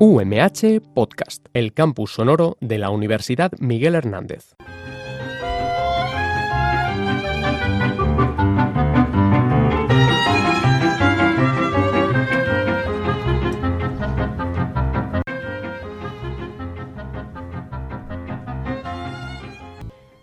UMH Podcast, el campus sonoro de la Universidad Miguel Hernández.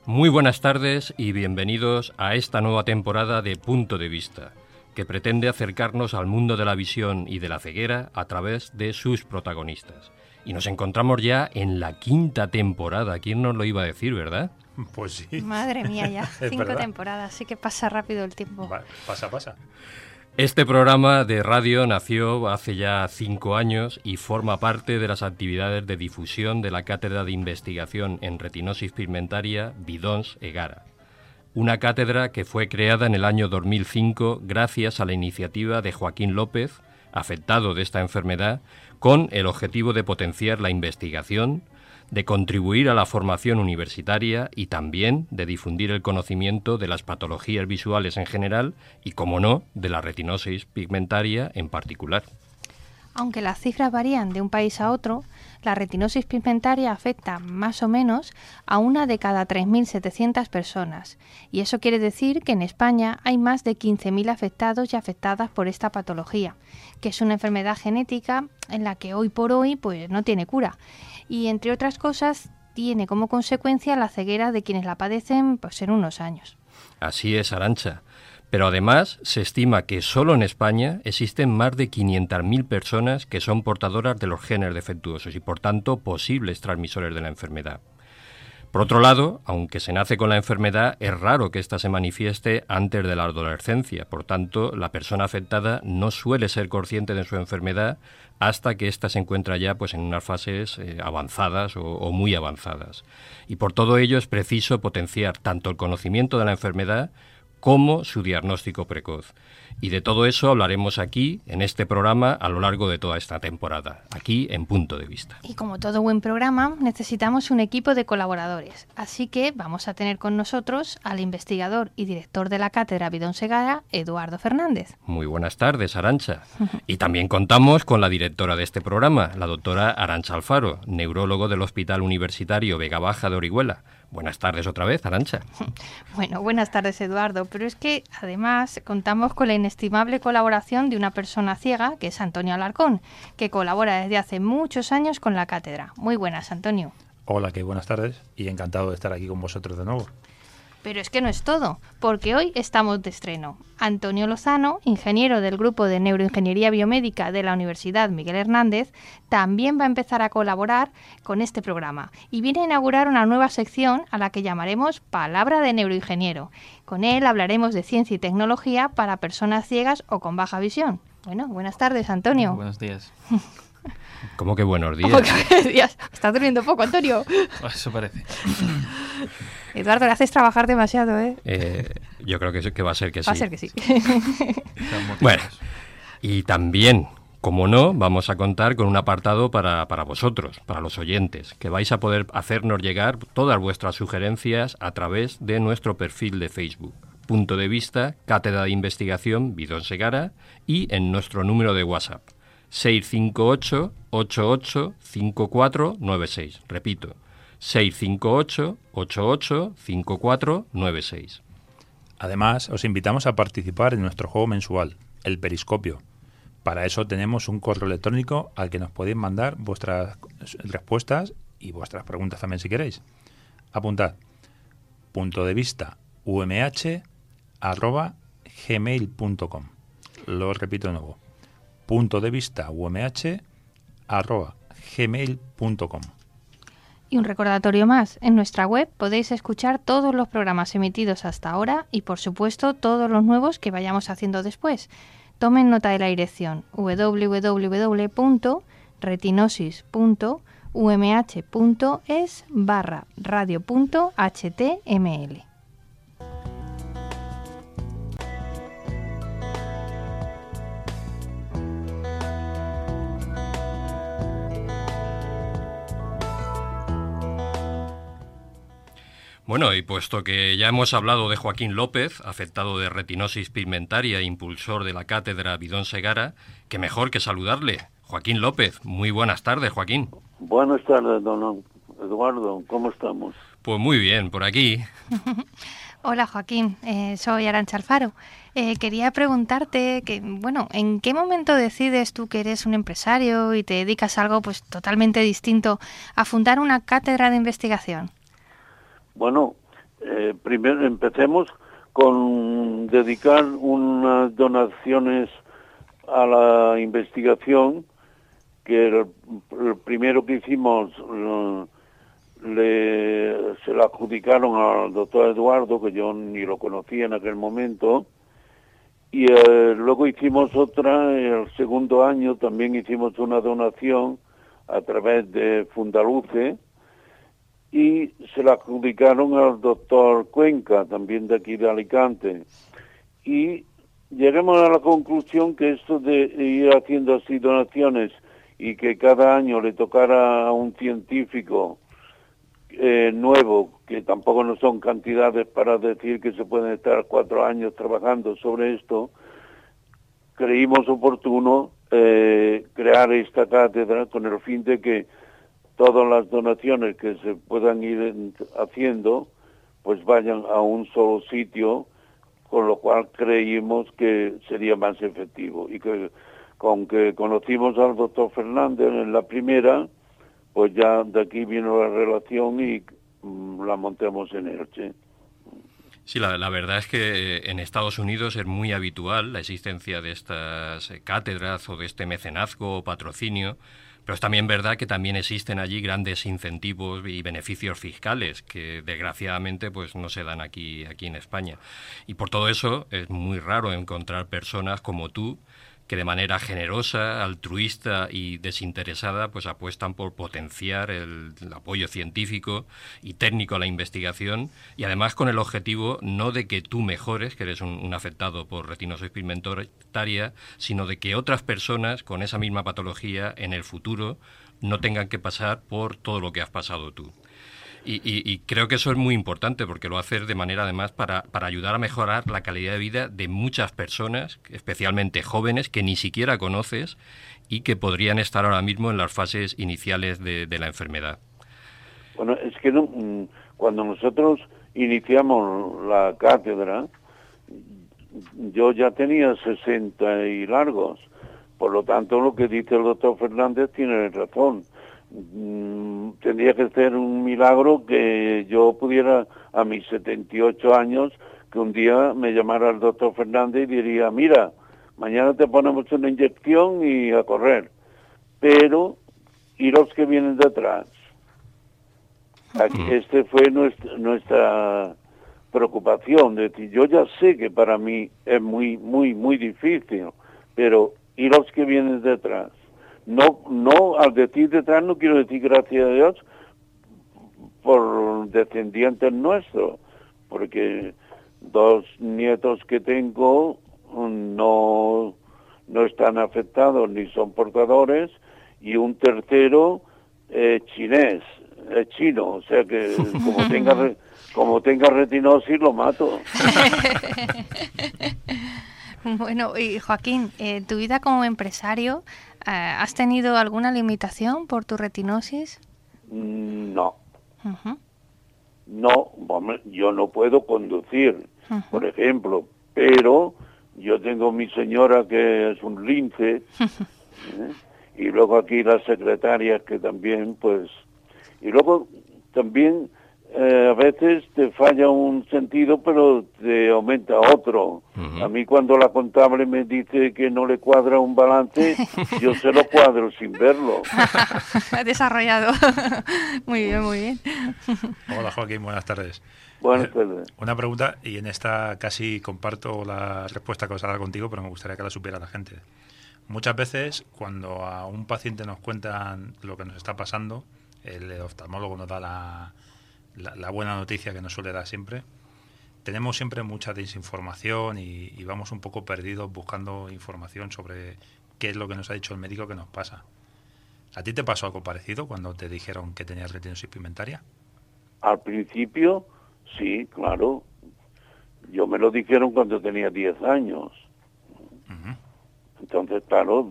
Muy buenas tardes y bienvenidos a esta nueva temporada de Punto de Vista que pretende acercarnos al mundo de la visión y de la ceguera a través de sus protagonistas. Y nos encontramos ya en la quinta temporada. ¿Quién nos lo iba a decir, verdad? Pues sí. Madre mía, ya. Cinco temporadas. Sí que pasa rápido el tiempo. pasa, pasa. Este programa de radio nació hace ya cinco años y forma parte de las actividades de difusión de la Cátedra de Investigación en Retinosis Pigmentaria Bidons Egara una cátedra que fue creada en el año 2005 gracias a la iniciativa de Joaquín López, afectado de esta enfermedad, con el objetivo de potenciar la investigación, de contribuir a la formación universitaria y también de difundir el conocimiento de las patologías visuales en general y, como no, de la retinosis pigmentaria en particular. Aunque las cifras varían de un país a otro, la retinosis pigmentaria afecta más o menos a una de cada 3.700 personas, y eso quiere decir que en España hay más de 15.000 afectados y afectadas por esta patología, que es una enfermedad genética en la que hoy por hoy pues no tiene cura, y entre otras cosas tiene como consecuencia la ceguera de quienes la padecen pues, en unos años. Así es, Arancha. Pero además se estima que solo en España existen más de 500.000 personas que son portadoras de los genes defectuosos y por tanto posibles transmisores de la enfermedad. Por otro lado, aunque se nace con la enfermedad, es raro que ésta se manifieste antes de la adolescencia. Por tanto, la persona afectada no suele ser consciente de su enfermedad hasta que ésta se encuentra ya pues, en unas fases eh, avanzadas o muy avanzadas. Y por todo ello es preciso potenciar tanto el conocimiento de la enfermedad como su diagnóstico precoz. Y de todo eso hablaremos aquí, en este programa, a lo largo de toda esta temporada, aquí en Punto de Vista. Y como todo buen programa, necesitamos un equipo de colaboradores. Así que vamos a tener con nosotros al investigador y director de la cátedra Bidón Segara, Eduardo Fernández. Muy buenas tardes, Arancha. y también contamos con la directora de este programa, la doctora Arancha Alfaro, neurólogo del Hospital Universitario Vega Baja de Orihuela. Buenas tardes otra vez, Arancha. Bueno, buenas tardes, Eduardo. Pero es que además contamos con la inestimable colaboración de una persona ciega, que es Antonio Alarcón, que colabora desde hace muchos años con la cátedra. Muy buenas, Antonio. Hola, qué buenas tardes y encantado de estar aquí con vosotros de nuevo. Pero es que no es todo, porque hoy estamos de estreno. Antonio Lozano, ingeniero del Grupo de Neuroingeniería Biomédica de la Universidad Miguel Hernández, también va a empezar a colaborar con este programa y viene a inaugurar una nueva sección a la que llamaremos Palabra de Neuroingeniero. Con él hablaremos de ciencia y tecnología para personas ciegas o con baja visión. Bueno, buenas tardes, Antonio. Buenos días. ¿Cómo que buenos días? ¿Cómo que buenos días? ¿Estás durmiendo poco, Antonio? Eso parece. Eduardo, le haces trabajar demasiado, ¿eh? eh yo creo que, que, va a ser que sí. Va a ser que sí. bueno, y también, como no, vamos a contar con un apartado para, para vosotros, para los oyentes, que vais a poder hacernos llegar todas vuestras sugerencias a través de nuestro perfil de Facebook. Punto de vista, Cátedra de Investigación Bidón Segara y en nuestro número de WhatsApp 658 88 5496. Repito, 658 88 5496. Además, os invitamos a participar en nuestro juego mensual, el Periscopio. Para eso tenemos un correo electrónico al que nos podéis mandar vuestras respuestas y vuestras preguntas también si queréis. Apuntad punto de vista umh arroba gmail.com. Lo repito de nuevo. Punto de vista umh arroba gmail.com. Y un recordatorio más, en nuestra web podéis escuchar todos los programas emitidos hasta ahora y por supuesto todos los nuevos que vayamos haciendo después. Tomen nota de la dirección www.retinosis.umh.es barra radio.html. Bueno, y puesto que ya hemos hablado de Joaquín López, afectado de retinosis pigmentaria e impulsor de la cátedra Bidón Segara, que mejor que saludarle. Joaquín López, muy buenas tardes, Joaquín. Buenas tardes, don Eduardo, ¿cómo estamos? Pues muy bien, por aquí. Hola Joaquín, eh, soy Arancha Alfaro. Eh, quería preguntarte que, bueno, ¿en qué momento decides tú que eres un empresario y te dedicas a algo pues totalmente distinto a fundar una cátedra de investigación? Bueno, eh, primero empecemos con dedicar unas donaciones a la investigación, que el, primero que hicimos le, se la adjudicaron al doctor Eduardo, que yo ni lo conocía en aquel momento, y eh, luego hicimos otra, el segundo año también hicimos una donación a través de Fundaluce y se la adjudicaron al doctor Cuenca, también de aquí de Alicante. Y llegamos a la conclusión que esto de ir haciendo así donaciones y que cada año le tocara a un científico eh, nuevo, que tampoco no son cantidades para decir que se pueden estar cuatro años trabajando sobre esto, creímos oportuno eh, crear esta cátedra con el fin de que todas las donaciones que se puedan ir haciendo pues vayan a un solo sitio, con lo cual creímos que sería más efectivo y que con que conocimos al doctor Fernández en la primera, pues ya de aquí vino la relación y mm, la montamos en Elche. Sí, la, la, verdad es que en Estados Unidos es muy habitual la existencia de estas cátedras o de este mecenazgo o patrocinio, pero es también verdad que también existen allí grandes incentivos y beneficios fiscales que desgraciadamente pues no se dan aquí, aquí en España. Y por todo eso es muy raro encontrar personas como tú que de manera generosa, altruista y desinteresada pues apuestan por potenciar el, apoyo científico y técnico a la investigación y además con el objetivo no de que tú mejores, que eres un, afectado por retinosis pigmentaria, sino de que otras personas con esa misma patología en el futuro no tengan que pasar por todo lo que has pasado tú. Y, creo que eso es muy importante porque lo haces de manera además para, para, ayudar a mejorar la calidad de vida de muchas personas, especialmente jóvenes que ni siquiera conoces y que podrían estar ahora mismo en las fases iniciales de, la enfermedad. Bueno, es que mm, cuando nosotros iniciamos la cátedra, yo ya tenía 60 y largos. Por lo tanto, lo que dice el doctor Fernández tiene razón tendría que ser un milagro que yo pudiera a mis 78 años que un día me llamara el doctor Fernández y diría, mira, mañana te ponemos una inyección y a correr. Pero, ¿y los que vienen detrás? este fue nuestra, nuestra preocupación, de decir, yo ya sé que para mí es muy, muy, muy difícil, pero ¿y los que vienen detrás? No, no, al decir detrás no quiero decir gracias a Dios por descendientes nuestros, porque dos nietos que tengo no, no están afectados ni son portadores y un tercero eh, chinés, es chino, o sea que como tenga como tenga retinosis lo mato. bueno, y Joaquín, eh, tu vida como empresario ¿Has tenido alguna limitación por tu retinosis? Mm, no. No, yo no puedo conducir, por ejemplo, pero yo tengo mi señora que es un lince ¿eh? y luego aquí las secretarias que también, pues, y luego también eh, a veces te falla un sentido, pero te aumenta otro. A mí cuando la contable me dice que no le cuadra un balance, yo se lo cuadro sin verlo. Desarrollado. muy bien, muy bien. Hola Joaquín, buenas tardes. Buenas tardes. Una pregunta, y en esta casi comparto la respuesta que os ha dado contigo, pero me gustaría que la supiera la gente. Muchas veces, cuando a un paciente nos cuentan lo que nos está pasando, el oftalmólogo nos da la, la, buena noticia que nos suele dar siempre. Tenemos siempre mucha desinformación y, vamos un poco perdidos buscando información sobre qué es lo que nos ha dicho el médico que nos pasa. ¿A ti te pasó algo parecido cuando te dijeron que tenías retinosis pigmentaria? Al principio Sí, claro. Yo me lo dijeron cuando tenía 10 años. Entonces, claro,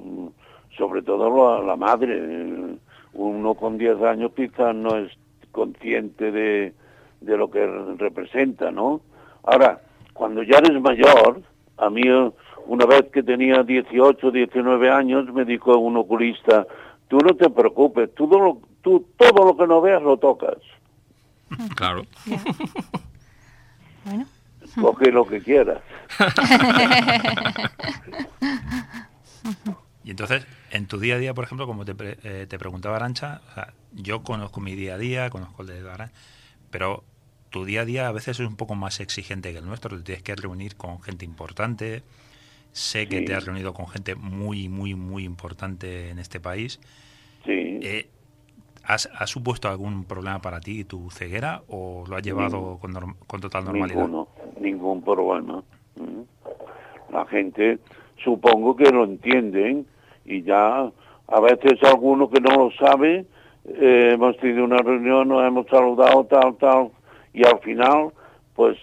sobre todo la, madre. Uno con 10 años quizás no es consciente de, de lo que representa, ¿no? Ahora, cuando ya eres mayor, a mí una vez que tenía 18, 19 años, me dijo un oculista, tú no te preocupes, todo lo, tú todo lo que no veas lo tocas. Claro. bueno. Coge lo que quieras. y entonces, en tu día a día, por ejemplo, como te, eh, te preguntaba Arancha, yo conozco mi día a día, conozco el de Arancha, pero tu día a día a veces es un poco más exigente que el nuestro, te tienes que reunir con gente importante, sé que te has reunido con gente muy, muy, muy importante en este país. Sí. Eh, ¿has, supuesto algún problema para ti tu ceguera o lo has llevado con, con, total normalidad? Ninguno, ningún problema. Mm. La gente supongo que lo entienden y ya a veces alguno que no lo sabe, eh, hemos tenido una reunión, nos hemos saludado, tal, tal, y al final, pues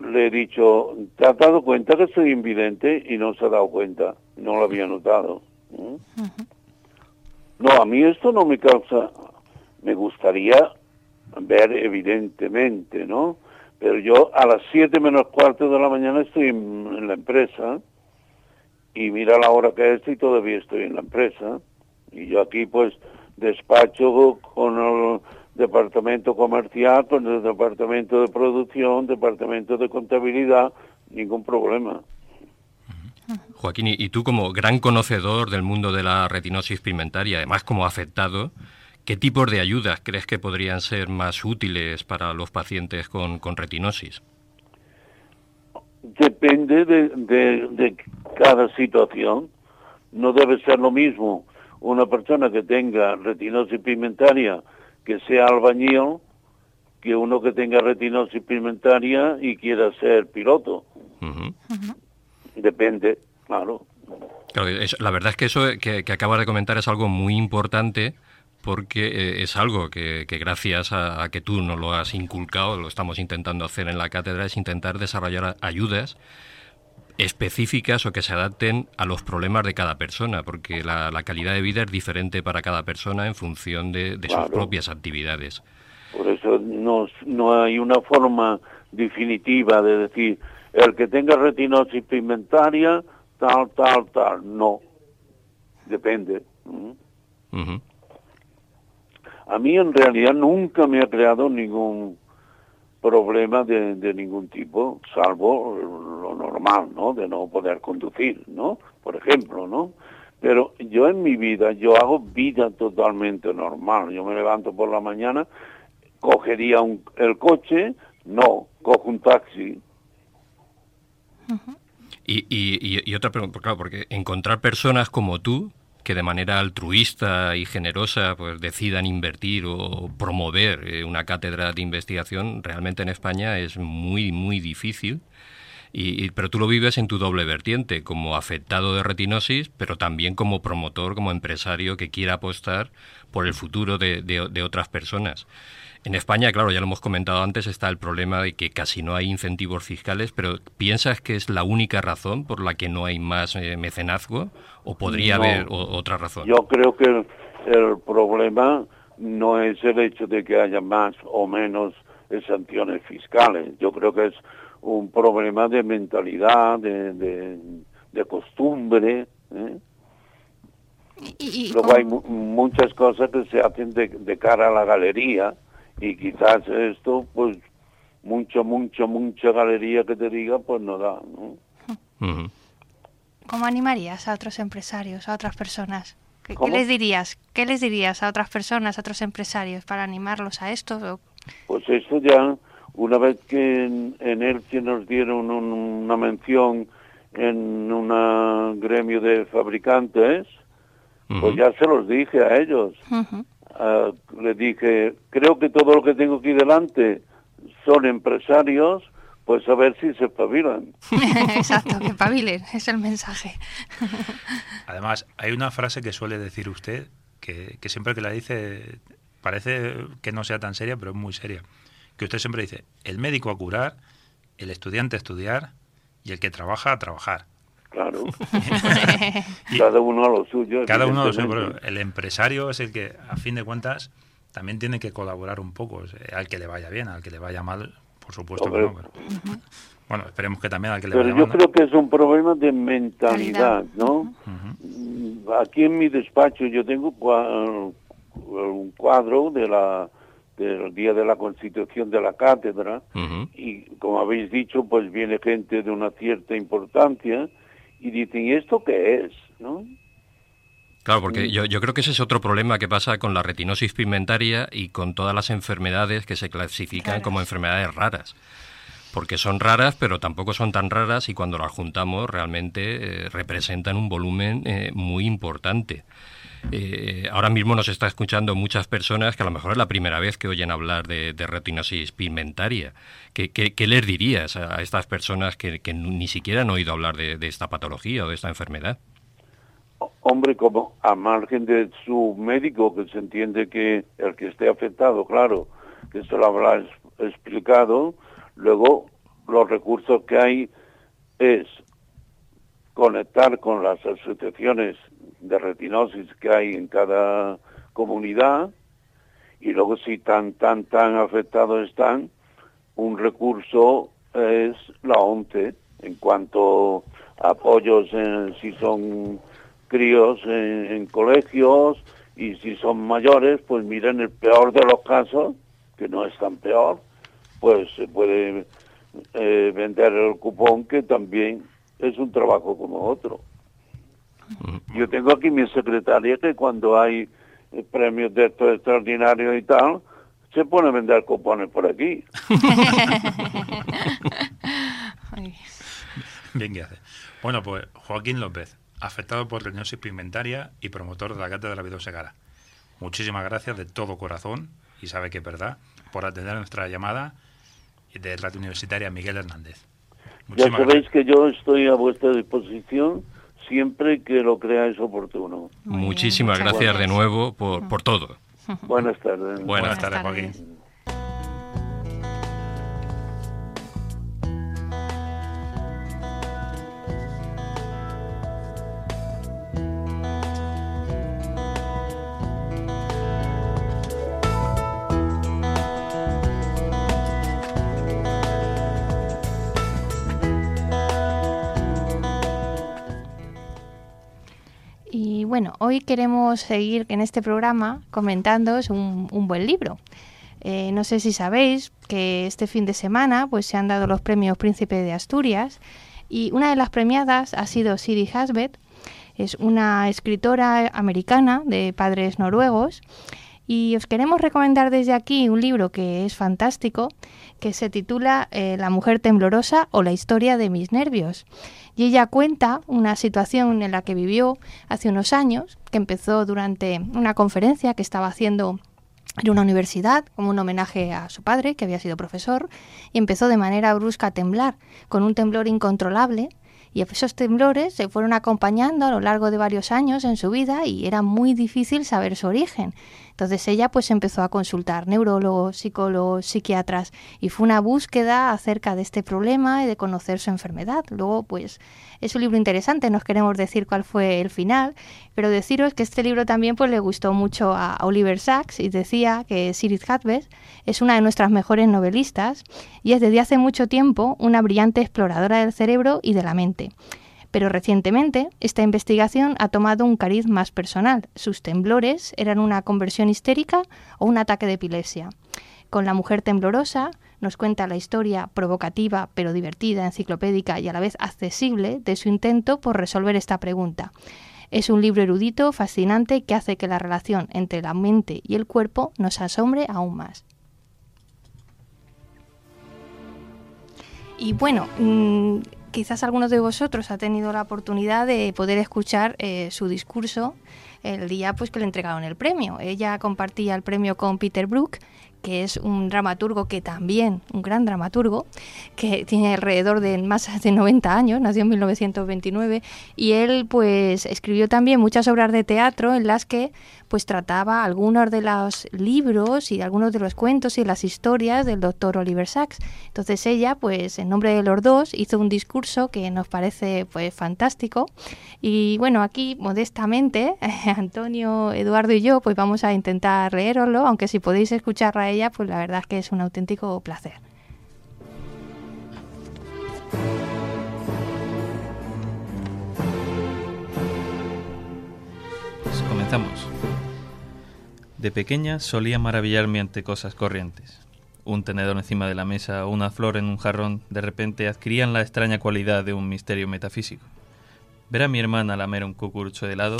le he dicho, ¿te has dado cuenta que soy invidente? Y no se ha dado cuenta, no lo había notado. ¿Mm? No, a mí esto no me causa, me gustaría ver evidentemente, ¿no? Pero yo a las siete menos cuarto de la mañana estoy en, la empresa y mira la hora que es y todavía estoy en la empresa. Y yo aquí pues despacho con el departamento comercial, con el departamento de producción, departamento de contabilidad, ningún problema. Joaquín, y tú como gran conocedor del mundo de la retinosis pigmentaria, además como afectado, ¿qué tipos de ayudas crees que podrían ser más útiles para los pacientes con, retinosis? Depende de, de cada situación. No debe ser lo mismo una persona que tenga retinosis pigmentaria que sea albañil que uno que tenga retinosis pigmentaria y quiera ser piloto. Depende, claro. la verdad es que eso que, que acabas de comentar es algo muy importante porque eh, es algo que, gracias a, que tú nos lo has inculcado, lo estamos intentando hacer en la cátedra, es intentar desarrollar ayudas específicas o que se adapten a los problemas de cada persona, porque la, calidad de vida es diferente para cada persona en función de, sus propias actividades. Por eso no, no hay una forma definitiva de decir, el que tenga retinosis pigmentaria, tal, tal, tal. No. Depende. A mí en realidad nunca me ha creado ningún problema de, de, ningún tipo, salvo lo normal, ¿no? De no poder conducir, ¿no? Por ejemplo, ¿no? Pero yo en mi vida, yo hago vida totalmente normal. Yo me levanto por la mañana, cogería un, el coche, no, cojo un taxi. y, y, y, otra pregunta, claro, porque encontrar personas como tú, que de manera altruista y generosa pues decidan invertir o promover eh, una cátedra de investigación realmente en España es muy muy difícil. Y, pero tú lo vives en tu doble vertiente como afectado de retinosis pero también como promotor como empresario que quiera apostar por el futuro de, de otras personas en España, claro, ya lo hemos comentado antes, está el problema de que casi no hay incentivos fiscales, pero ¿piensas que es la única razón por la que no hay más eh, mecenazgo o podría haber otra razón? Yo creo que el, problema no es el hecho de que haya más o menos sanciones fiscales. Yo creo que es un problema de mentalidad, de, de, costumbre. ¿eh? Luego hay muchas cosas que se hacen de, de cara a la galería y quizás esto, pues, mucha, mucha, mucha galería que te diga, pues no da, ¿no? ¿Cómo animarías a otros empresarios, a otras personas? ¿Qué, les dirías? ¿Qué les dirías a otras personas, a otros empresarios para animarlos a esto? Pues esto ya, una vez que en, en Elche nos dieron una mención en un gremio de fabricantes, pues ya se los dije a ellos. Uh, le dije, creo que todo lo que tengo aquí delante son empresarios, pues a ver si se espabilan. Exacto, que espabilen, es el mensaje. Además, hay una frase que suele decir usted, que, siempre que la dice parece que no sea tan seria, pero es muy seria, que usted siempre dice, el médico a curar, el estudiante a estudiar y el que trabaja a trabajar. Claro. cada uno a lo suyo. Cada uno a lo suyo. El empresario es el que, a fin de cuentas, también tiene que colaborar un poco. Al que le vaya bien, al que le vaya mal, por supuesto que no. Bueno, esperemos que también al que le vaya mal. Pero yo creo que es un problema de mentalidad, ¿no? Aquí en mi despacho yo tengo un cuadro de la del día de la constitución de la cátedra y como habéis dicho pues viene gente de una cierta importancia y dicen ¿y esto qué es? ¿no? Claro, porque yo, yo creo que ese es otro problema que pasa con la retinosis pigmentaria y con todas las enfermedades que se clasifican como enfermedades raras. Porque son raras, pero tampoco son tan raras y cuando las juntamos realmente eh, representan un volumen eh, muy importante. Eh, ahora mismo nos está escuchando muchas personas que a lo mejor es la primera vez que oyen hablar de, retinosis pigmentaria. ¿Qué, ¿Qué, les dirías a estas personas que, ni siquiera han oído hablar de, esta patología o de esta enfermedad? Hombre, como a margen de su médico, que se entiende que el que esté afectado, claro, que se lo habrá explicado, luego los recursos que hay es conectar con las asociaciones de retinosis que hay en cada comunidad y luego si tan tan tan afectados están un recurso es la ONCE en cuanto a apoyos en, si son críos en, colegios y si son mayores pues miren el peor de los casos que no es tan peor pues se puede eh, vender el cupón que también es un trabajo como otro yo tengo aquí mi secretaria que cuando hay eh, premios de estos extraordinarios y tal, se pone a vender cupones por aquí. Bien que hace. Bueno, pues Joaquín López, afectado por retinosis pigmentaria y promotor de la Cátedra Vidal Segara. Muchísimas gracias de todo corazón, y sabe que es verdad, por atender nuestra llamada de Radio Universitaria Miguel Hernández. Ya sabéis que yo estoy a vuestra disposición siempre que lo creáis oportuno. Muchísimas gracias de nuevo por, por todo. Buenas tardes. Buenas, tardes, Joaquín. Hoy queremos seguir en este programa comentándoos un, un buen libro. Eh, no sé si sabéis que este fin de semana pues, se han dado los premios Príncipe de Asturias y una de las premiadas ha sido Siri Hasbet. Es una escritora americana de padres noruegos y os queremos recomendar desde aquí un libro que es fantástico, que se titula eh, La mujer temblorosa o la historia de mis nervios. Y ella cuenta una situación en la que vivió hace unos años, que empezó durante una conferencia que estaba haciendo en una universidad como un homenaje a su padre, que había sido profesor, y empezó de manera brusca a temblar, con un temblor incontrolable, y esos temblores se fueron acompañando a lo largo de varios años en su vida y era muy difícil saber su origen. Entonces ella pues empezó a consultar neurólogos, psicólogos, psiquiatras y fue una búsqueda acerca de este problema y de conocer su enfermedad. Luego pues es un libro interesante, no os queremos decir cuál fue el final, pero deciros que este libro también pues le gustó mucho a Oliver Sacks y decía que Sirit Hatbeth es una de nuestras mejores novelistas y es desde hace mucho tiempo una brillante exploradora del cerebro y de la mente. Pero recientemente esta investigación ha tomado un cariz más personal. Sus temblores eran una conversión histérica o un ataque de epilepsia. Con La mujer temblorosa nos cuenta la historia provocativa pero divertida, enciclopédica y a la vez accesible de su intento por resolver esta pregunta. Es un libro erudito, fascinante, que hace que la relación entre la mente y el cuerpo nos asombre aún más. Y bueno, mm, quizás alguno de vosotros ha tenido la oportunidad de poder escuchar eh, su discurso el día pues que le entregaron el premio. Ella compartía el premio con Peter Brook, que es un dramaturgo que también, un gran dramaturgo, que tiene alrededor de más de 90 años, nació en 1929, y él pues escribió también muchas obras de teatro en las que pues trataba algunos de los libros y algunos de los cuentos y las historias del doctor Oliver Sacks. Entonces ella, pues en nombre de los dos, hizo un discurso que nos parece pues fantástico. Y bueno, aquí modestamente, Antonio, Eduardo y yo, pues vamos a intentar leeroslo, aunque si podéis escucharla a ella, pues la verdad es que es un auténtico placer. Pues comenzamos. De pequeña solía maravillarme ante cosas corrientes. Un tenedor encima de la mesa o una flor en un jarrón de repente adquirían la extraña cualidad de un misterio metafísico. Ver a mi hermana lamer un cucurucho de helado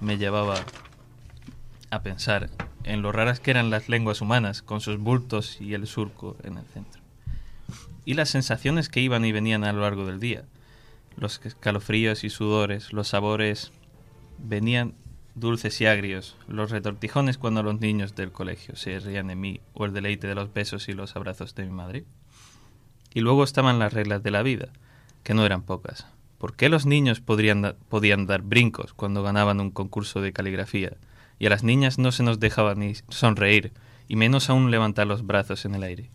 me llevaba a pensar en lo raras que eran las lenguas humanas con sus bultos y el surco en el centro. Y las sensaciones que iban y venían a lo largo del día. Los escalofríos y sudores, los sabores venían dulces y agrios, los retortijones cuando los niños del colegio se reían de mí, o el deleite de los besos y los abrazos de mi madre. Y luego estaban las reglas de la vida, que no eran pocas. ¿Por qué los niños podían dar brincos cuando ganaban un concurso de caligrafía? Y a las niñas no se nos dejaba ni sonreír, y menos aún levantar los brazos en el aire.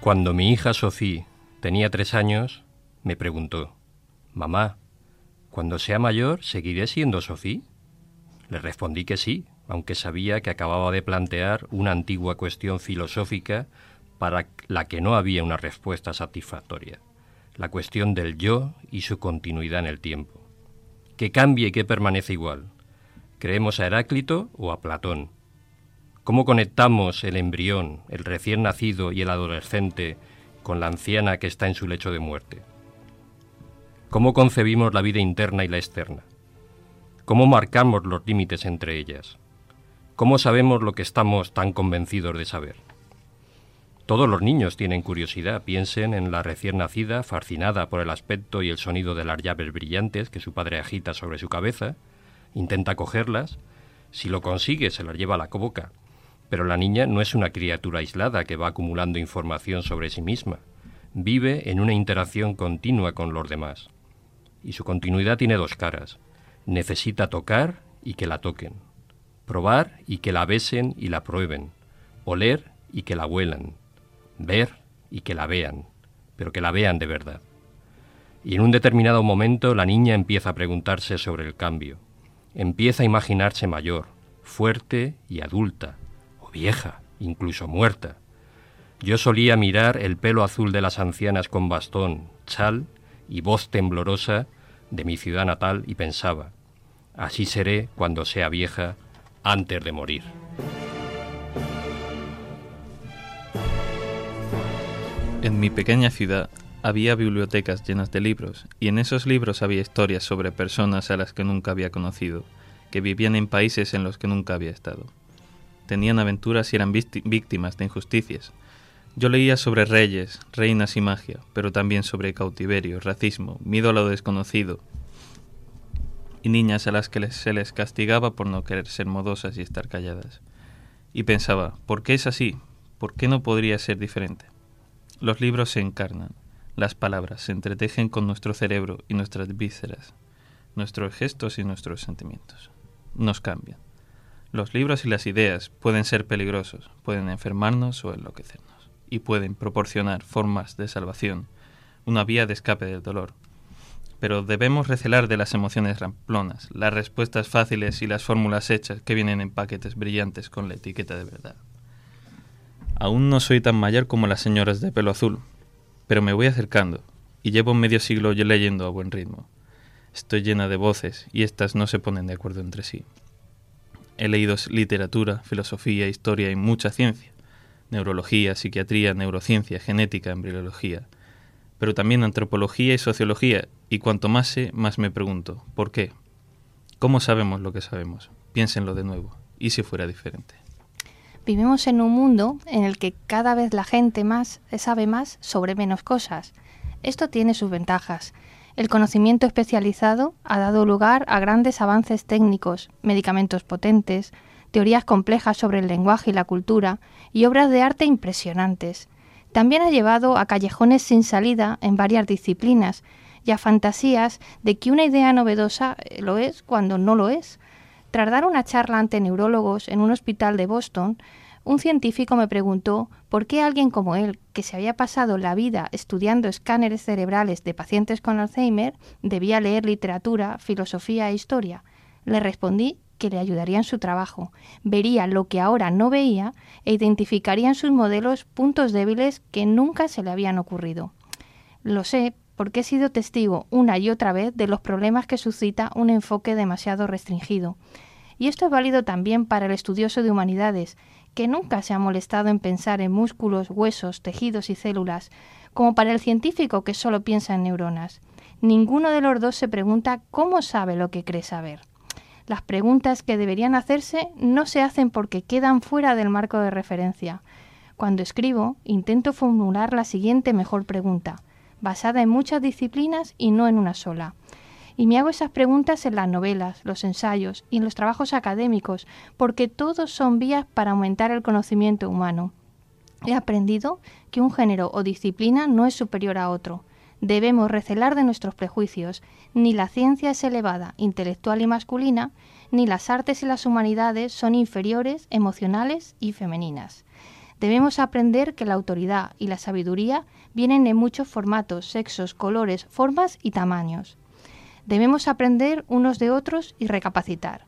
Cuando mi hija Sofía tenía tres años, me preguntó, Mamá, cuando sea mayor, ¿seguiré siendo Sofía? Le respondí que sí, aunque sabía que acababa de plantear una antigua cuestión filosófica para la que no había una respuesta satisfactoria, la cuestión del yo y su continuidad en el tiempo. ¿Qué cambie y qué permanece igual? ¿Creemos a Heráclito o a Platón? ¿Cómo conectamos el embrión, el recién nacido y el adolescente con la anciana que está en su lecho de muerte? ¿Cómo concebimos la vida interna y la externa? ¿Cómo marcamos los límites entre ellas? ¿Cómo sabemos lo que estamos tan convencidos de saber? Todos los niños tienen curiosidad. Piensen en la recién nacida, fascinada por el aspecto y el sonido de las llaves brillantes que su padre agita sobre su cabeza. Intenta cogerlas. Si lo consigue, se las lleva a la boca. Pero la niña no es una criatura aislada que va acumulando información sobre sí misma. Vive en una interacción continua con los demás y su continuidad tiene dos caras. Necesita tocar y que la toquen, probar y que la besen y la prueben, oler y que la huelan, ver y que la vean, pero que la vean de verdad. Y en un determinado momento la niña empieza a preguntarse sobre el cambio, empieza a imaginarse mayor, fuerte y adulta, o vieja, incluso muerta. Yo solía mirar el pelo azul de las ancianas con bastón, chal y voz temblorosa de mi ciudad natal y pensaba, así seré cuando sea vieja antes de morir. En mi pequeña ciudad había bibliotecas llenas de libros, y en esos libros había historias sobre personas a las que nunca había conocido, que vivían en países en los que nunca había estado. Tenían aventuras y eran víctimas de injusticias, yo leía sobre reyes, reinas y magia, pero también sobre cautiverio, racismo, miedo a lo desconocido, y niñas a las que se les castigaba por no querer ser modosas y estar calladas. Y pensaba, ¿por qué es así? ¿Por qué no podría ser diferente? Los libros se encarnan, las palabras se entretejen con nuestro cerebro y nuestras vísceras, nuestros gestos y nuestros sentimientos. Nos cambian. Los libros y las ideas pueden ser peligrosos, pueden enfermarnos o enloquecernos y pueden proporcionar formas de salvación, una vía de escape del dolor. Pero debemos recelar de las emociones ramplonas, las respuestas fáciles y las fórmulas hechas que vienen en paquetes brillantes con la etiqueta de verdad. Aún no soy tan mayor como las señoras de pelo azul, pero me voy acercando, y llevo medio siglo leyendo a buen ritmo. Estoy llena de voces, y éstas no se ponen de acuerdo entre sí. He leído literatura, filosofía, historia y mucha ciencia, neurología, psiquiatría, neurociencia, genética, embriología, pero también antropología y sociología, y cuanto más sé, más me pregunto, ¿por qué? ¿Cómo sabemos lo que sabemos? Piénsenlo de nuevo, ¿y si fuera diferente? Vivimos en un mundo en el que cada vez la gente más sabe más sobre menos cosas. Esto tiene sus ventajas. El conocimiento especializado ha dado lugar a grandes avances técnicos, medicamentos potentes, teorías complejas sobre el lenguaje y la cultura y obras de arte impresionantes. También ha llevado a callejones sin salida en varias disciplinas y a fantasías de que una idea novedosa eh, lo es cuando no lo es. Tras dar una charla ante neurólogos en un hospital de Boston, un científico me preguntó por qué alguien como él, que se había pasado la vida estudiando escáneres cerebrales de pacientes con Alzheimer, debía leer literatura, filosofía e historia. Le respondí que le ayudaría en su trabajo, vería lo que ahora no veía e identificaría en sus modelos puntos débiles que nunca se le habían ocurrido. Lo sé porque he sido testigo una y otra vez de los problemas que suscita un enfoque demasiado restringido. Y esto es válido también para el estudioso de humanidades, que nunca se ha molestado en pensar en músculos, huesos, tejidos y células, como para el científico que solo piensa en neuronas. Ninguno de los dos se pregunta cómo sabe lo que cree saber. Las preguntas que deberían hacerse no se hacen porque quedan fuera del marco de referencia. Cuando escribo, intento formular la siguiente mejor pregunta, basada en muchas disciplinas y no en una sola. Y me hago esas preguntas en las novelas, los ensayos y en los trabajos académicos, porque todos son vías para aumentar el conocimiento humano. He aprendido que un género o disciplina no es superior a otro. Debemos recelar de nuestros prejuicios. Ni la ciencia es elevada, intelectual y masculina, ni las artes y las humanidades son inferiores, emocionales y femeninas. Debemos aprender que la autoridad y la sabiduría vienen en muchos formatos, sexos, colores, formas y tamaños. Debemos aprender unos de otros y recapacitar.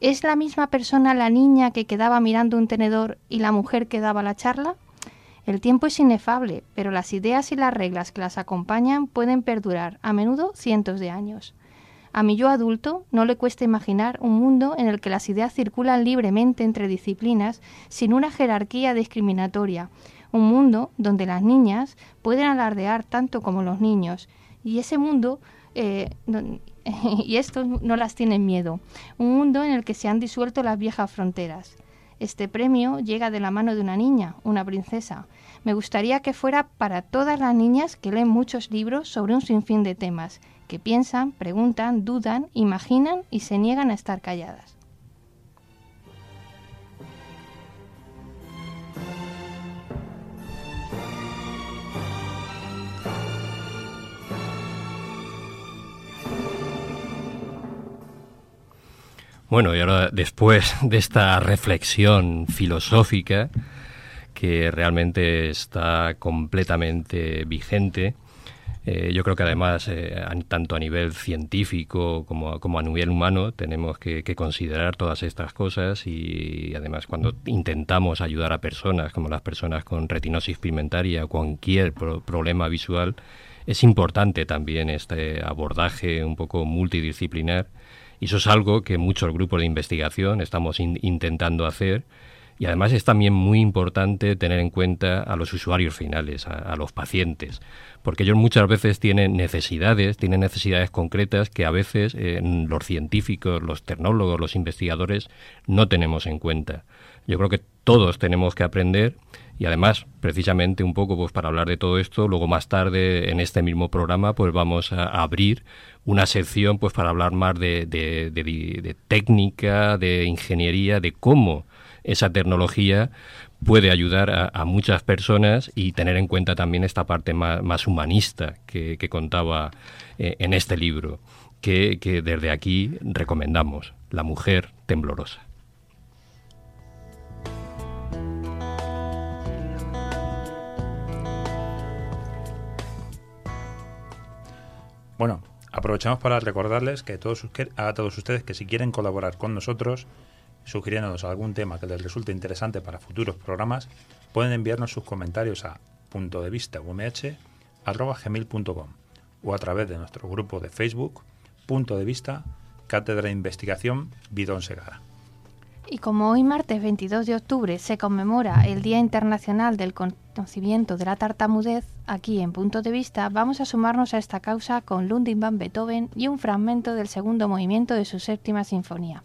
¿Es la misma persona la niña que quedaba mirando un tenedor y la mujer que daba la charla? El tiempo es inefable, pero las ideas y las reglas que las acompañan pueden perdurar, a menudo cientos de años. A mi yo adulto no le cuesta imaginar un mundo en el que las ideas circulan libremente entre disciplinas sin una jerarquía discriminatoria, un mundo donde las niñas pueden alardear tanto como los niños, y ese mundo eh, y estos no las tienen miedo, un mundo en el que se han disuelto las viejas fronteras. Este premio llega de la mano de una niña, una princesa. Me gustaría que fuera para todas las niñas que leen muchos libros sobre un sinfín de temas, que piensan, preguntan, dudan, imaginan y se niegan a estar calladas. Bueno, y ahora después de esta reflexión filosófica que realmente está completamente vigente, eh, yo creo que además, eh, tanto a nivel científico como, como, a nivel humano, tenemos que, considerar todas estas cosas y, además cuando intentamos ayudar a personas, como las personas con retinosis pigmentaria o cualquier problema visual, es importante también este abordaje un poco multidisciplinar y eso es algo que muchos grupos de investigación estamos intentando hacer. Y además es también muy importante tener en cuenta a los usuarios finales, a, los pacientes, porque ellos muchas veces tienen necesidades, tienen necesidades concretas que a veces eh, los científicos, los tecnólogos, los investigadores no tenemos en cuenta. Yo creo que todos tenemos que aprender y además, precisamente un poco pues para hablar de todo esto, luego más tarde en este mismo programa pues vamos a abrir una sección pues para hablar más de, técnica, de ingeniería, de cómo esa tecnología puede ayudar a, muchas personas y tener en cuenta también esta parte más, humanista que, contaba eh, en este libro, que desde aquí recomendamos, La mujer temblorosa. Bueno, Aprovechamos para recordarles que todos, a todos ustedes que si quieren colaborar con nosotros, sugiriéndonos algún tema que les resulte interesante para futuros programas, pueden enviarnos sus comentarios a punto de vista gmail.com o a través de nuestro grupo de Facebook, punto de vista, Cátedra de Investigación Bidón Segara. Y como hoy martes 22 de octubre se conmemora el Día Internacional del Conocimiento de la Tartamudez, aquí en Punto de Vista vamos a sumarnos a esta causa con Ludwig van Beethoven y un fragmento del segundo movimiento de su séptima sinfonía.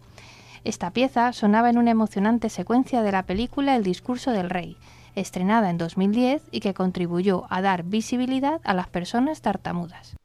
Esta pieza sonaba en una emocionante secuencia de la película El discurso del rey, estrenada en 2010 y que contribuyó a dar visibilidad a las personas tartamudas.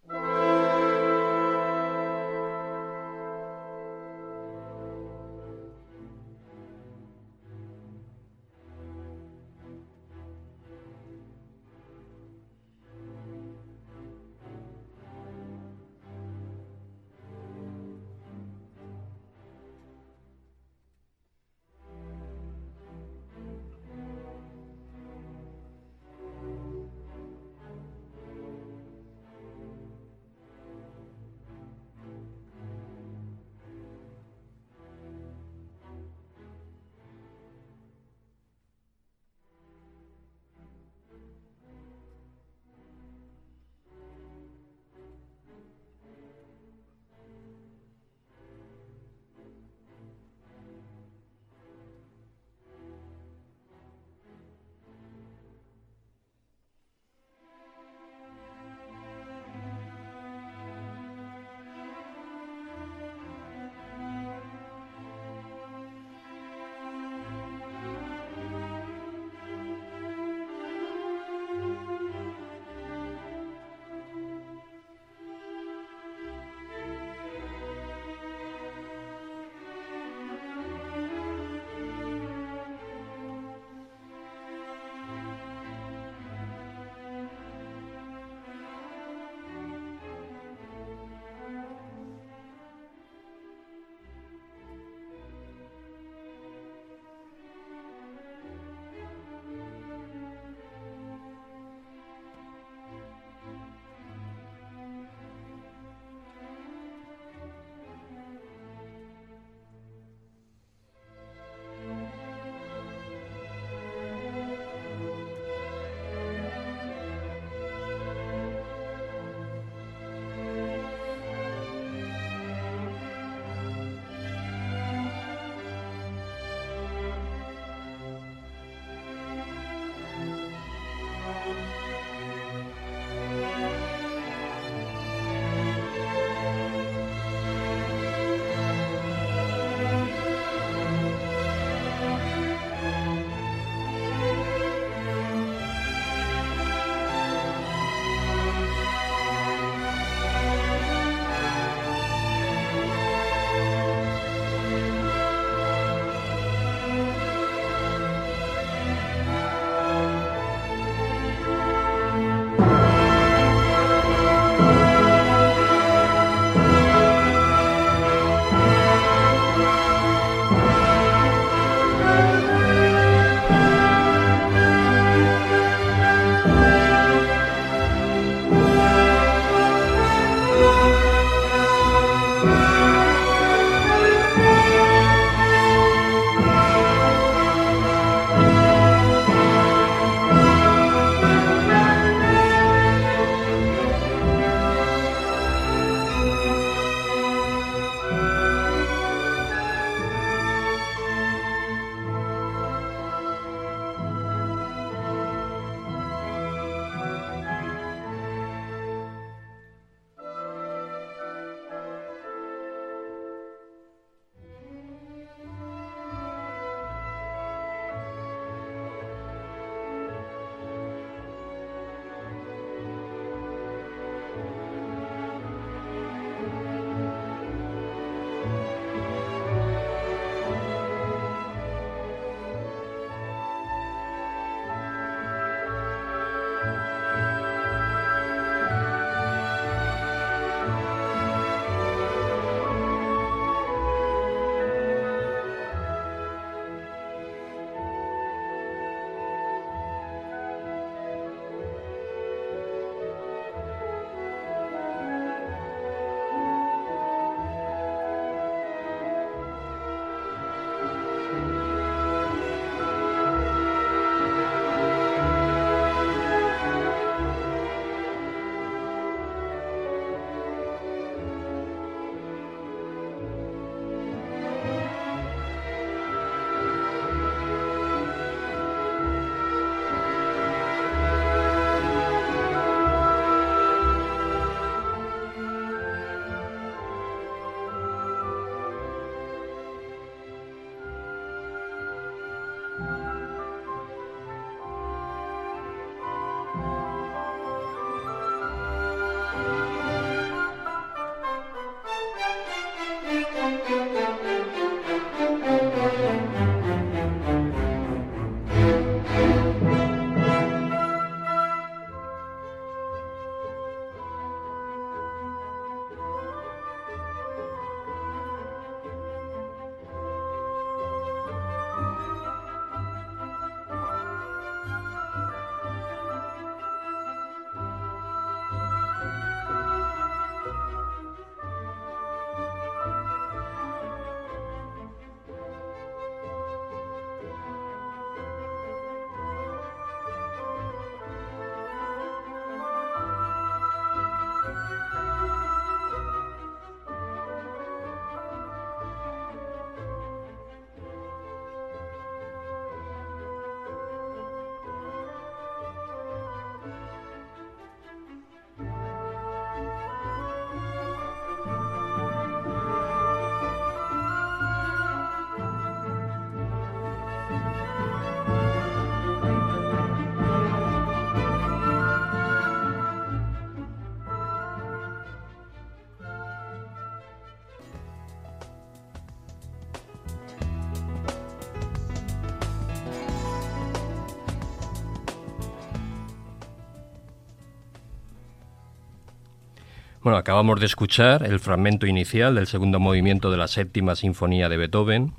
Bueno, acabamos de escuchar el fragmento inicial del segundo movimiento de la séptima sinfonía de Beethoven.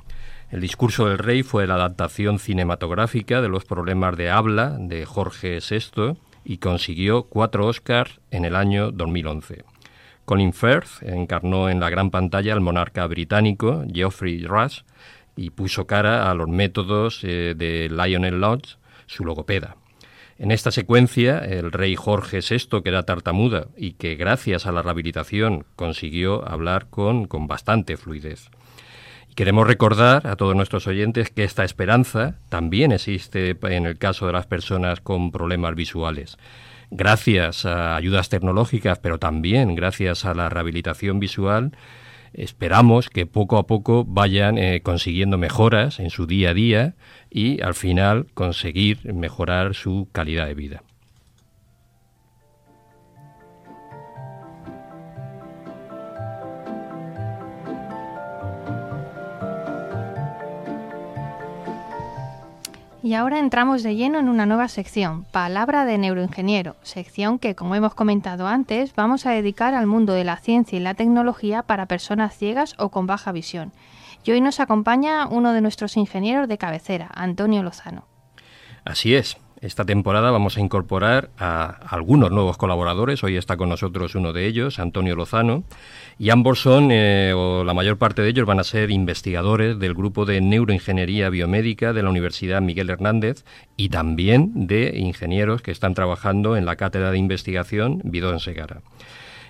El discurso del rey fue la adaptación cinematográfica de los problemas de habla de Jorge VI y consiguió cuatro Oscars en el año 2011. Colin Firth encarnó en la gran pantalla al monarca británico Geoffrey Rush y puso cara a los métodos eh, de Lionel Lodge, su logopeda. En esta secuencia, el rey Jorge VI, que era tartamuda y que gracias a la rehabilitación consiguió hablar con, con bastante fluidez. Queremos recordar a todos nuestros oyentes que esta esperanza también existe en el caso de las personas con problemas visuales. Gracias a ayudas tecnológicas, pero también gracias a la rehabilitación visual, esperamos que poco a poco vayan eh, consiguiendo mejoras en su día a día y al final conseguir mejorar su calidad de vida. Y ahora entramos de lleno en una nueva sección, Palabra de Neuroingeniero, sección que, como hemos comentado antes, vamos a dedicar al mundo de la ciencia y la tecnología para personas ciegas o con baja visión. Y hoy nos acompaña uno de nuestros ingenieros de cabecera, Antonio Lozano. Así es. Esta temporada vamos a incorporar a algunos nuevos colaboradores. Hoy está con nosotros uno de ellos, Antonio Lozano, y ambos son, eh, o la mayor parte de ellos, van a ser investigadores del grupo de neuroingeniería biomédica de la Universidad Miguel Hernández y también de ingenieros que están trabajando en la cátedra de investigación Bidón Segara.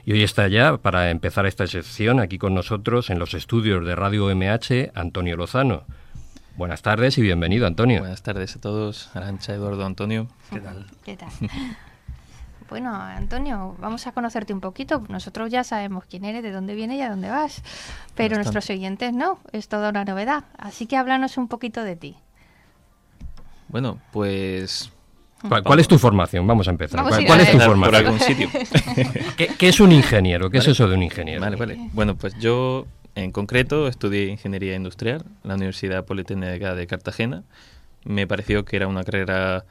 Y hoy está ya, para empezar esta sección, aquí con nosotros en los estudios de Radio MH, Antonio Lozano. Buenas tardes y bienvenido, Antonio. Buenas tardes a todos, Arancha, Eduardo, Antonio. ¿Qué tal? ¿Qué tal? Bueno, Antonio, vamos a conocerte un poquito. Nosotros ya sabemos quién eres, de dónde vienes y a dónde vas, pero Bastante. nuestros oyentes no, es toda una novedad. Así que háblanos un poquito de ti. Bueno, pues... ¿Cuál, cuál es tu formación? Vamos a empezar. Vamos ¿Cuál, a es tu ver. Por formación? algún sitio. ¿Qué, qué es un ingeniero? ¿Qué es eso de un ingeniero? Vale, vale. Bueno, pues yo en concreto estudié ingeniería industrial en la Universidad Politécnica de Cartagena. Me pareció que era una carrera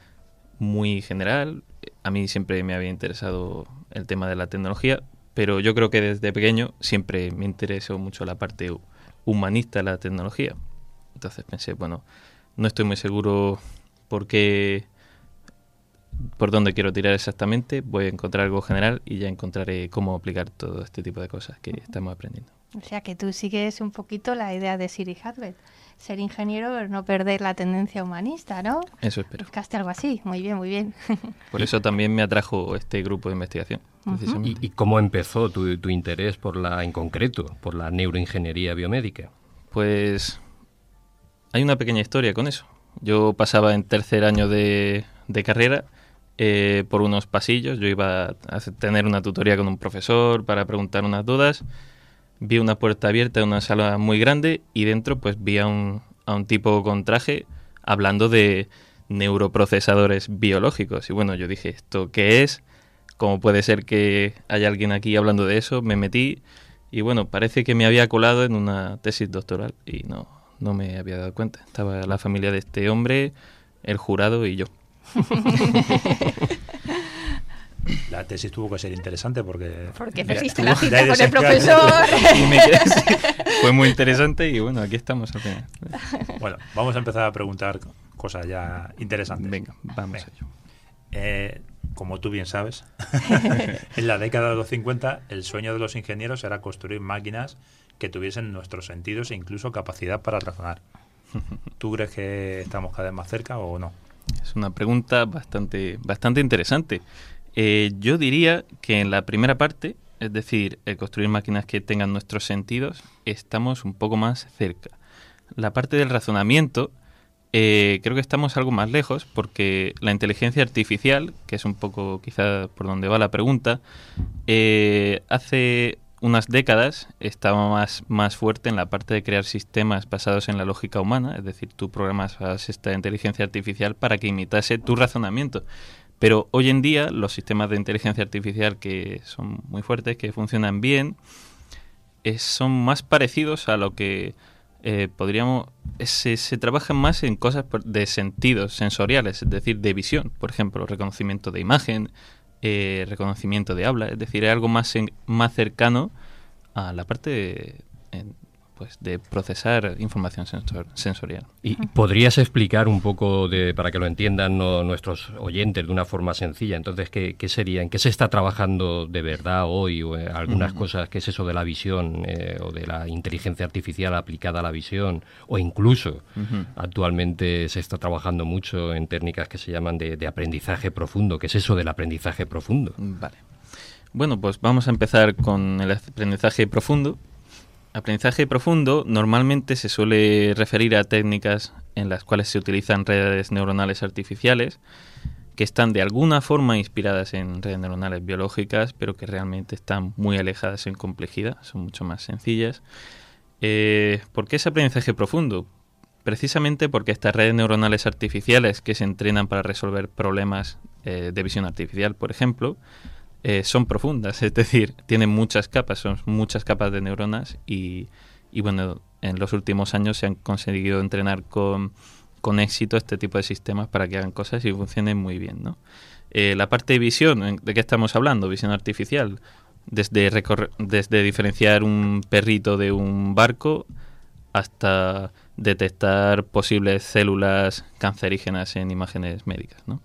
muy general. A mí siempre me había interesado el tema de la tecnología, pero yo creo que desde pequeño siempre me interesó mucho la parte hu- humanista de la tecnología. Entonces pensé, bueno, no estoy muy seguro por qué por dónde quiero tirar exactamente, voy a encontrar algo general y ya encontraré cómo aplicar todo este tipo de cosas que estamos aprendiendo. O sea que tú sigues un poquito la idea de Siri Hadwell, ser ingeniero pero no perder la tendencia humanista, ¿no? Eso espero. Buscaste algo así, muy bien, muy bien. Por eso también me atrajo este grupo de investigación. ¿Y, y cómo empezó tu, tu interés por la, en concreto, por la neuroingeniería biomédica? Pues hay una pequeña historia con eso. Yo pasaba en tercer año de, de carrera eh, por unos pasillos. Yo iba a tener una tutoría con un profesor para preguntar unas dudas. Vi una puerta abierta en una sala muy grande y dentro pues vi a un, a un tipo con traje hablando de neuroprocesadores biológicos. Y bueno, yo dije, ¿esto qué es? ¿Cómo puede ser que haya alguien aquí hablando de eso? Me metí y bueno, parece que me había colado en una tesis doctoral y no, no me había dado cuenta. Estaba la familia de este hombre, el jurado y yo. La tesis tuvo que ser interesante porque... Porque tuvo- la cita con el profesor. Y me quedé así. Fue muy interesante y bueno, aquí estamos al final. Bueno, vamos a empezar a preguntar cosas ya interesantes. Venga, vamos Venga. a ello. Eh, como tú bien sabes, en la década de los 50 el sueño de los ingenieros era construir máquinas que tuviesen nuestros sentidos e incluso capacidad para razonar. ¿Tú crees que estamos cada vez más cerca o no? Es una pregunta bastante, bastante interesante. Eh, yo diría que en la primera parte, es decir, el construir máquinas que tengan nuestros sentidos, estamos un poco más cerca. La parte del razonamiento, eh, creo que estamos algo más lejos porque la inteligencia artificial, que es un poco quizá por donde va la pregunta, eh, hace unas décadas estaba más, más fuerte en la parte de crear sistemas basados en la lógica humana, es decir, tú programas esta inteligencia artificial para que imitase tu razonamiento. Pero hoy en día los sistemas de inteligencia artificial que son muy fuertes, que funcionan bien, eh, son más parecidos a lo que eh, podríamos... Se, se trabajan más en cosas de sentidos sensoriales, es decir, de visión. Por ejemplo, reconocimiento de imagen, eh, reconocimiento de habla, es decir, es algo más, más cercano a la parte pues de procesar información sensorial. ¿Y podrías explicar un poco, de, para que lo entiendan nuestros oyentes de una forma sencilla, entonces, ¿qué, qué sería? ¿En qué se está trabajando de verdad hoy? O eh, algunas cosas, ¿qué es eso de la visión eh, o de la inteligencia artificial aplicada a la visión? O incluso, actualmente se está trabajando mucho en técnicas que se llaman de, de aprendizaje profundo. ¿Qué es eso del aprendizaje profundo? Vale. Bueno, pues vamos a empezar con el aprendizaje profundo, Aprendizaje profundo normalmente se suele referir a técnicas en las cuales se utilizan redes neuronales artificiales que están de alguna forma inspiradas en redes neuronales biológicas, pero que realmente están muy alejadas en complejidad, son mucho más sencillas. Eh, ¿Por qué es aprendizaje profundo? Precisamente porque estas redes neuronales artificiales que se entrenan para resolver problemas eh, de visión artificial, por ejemplo, eh, son profundas, es decir, tienen muchas capas, son muchas capas de neuronas y, bueno, en los últimos años se han conseguido entrenar con, con, éxito este tipo de sistemas para que hagan cosas y funcionen muy bien, ¿no? Eh, la parte de visión, ¿de qué estamos hablando? Visión artificial, desde, desde diferenciar un perrito de un barco hasta detectar posibles células cancerígenas en imágenes médicas, ¿no?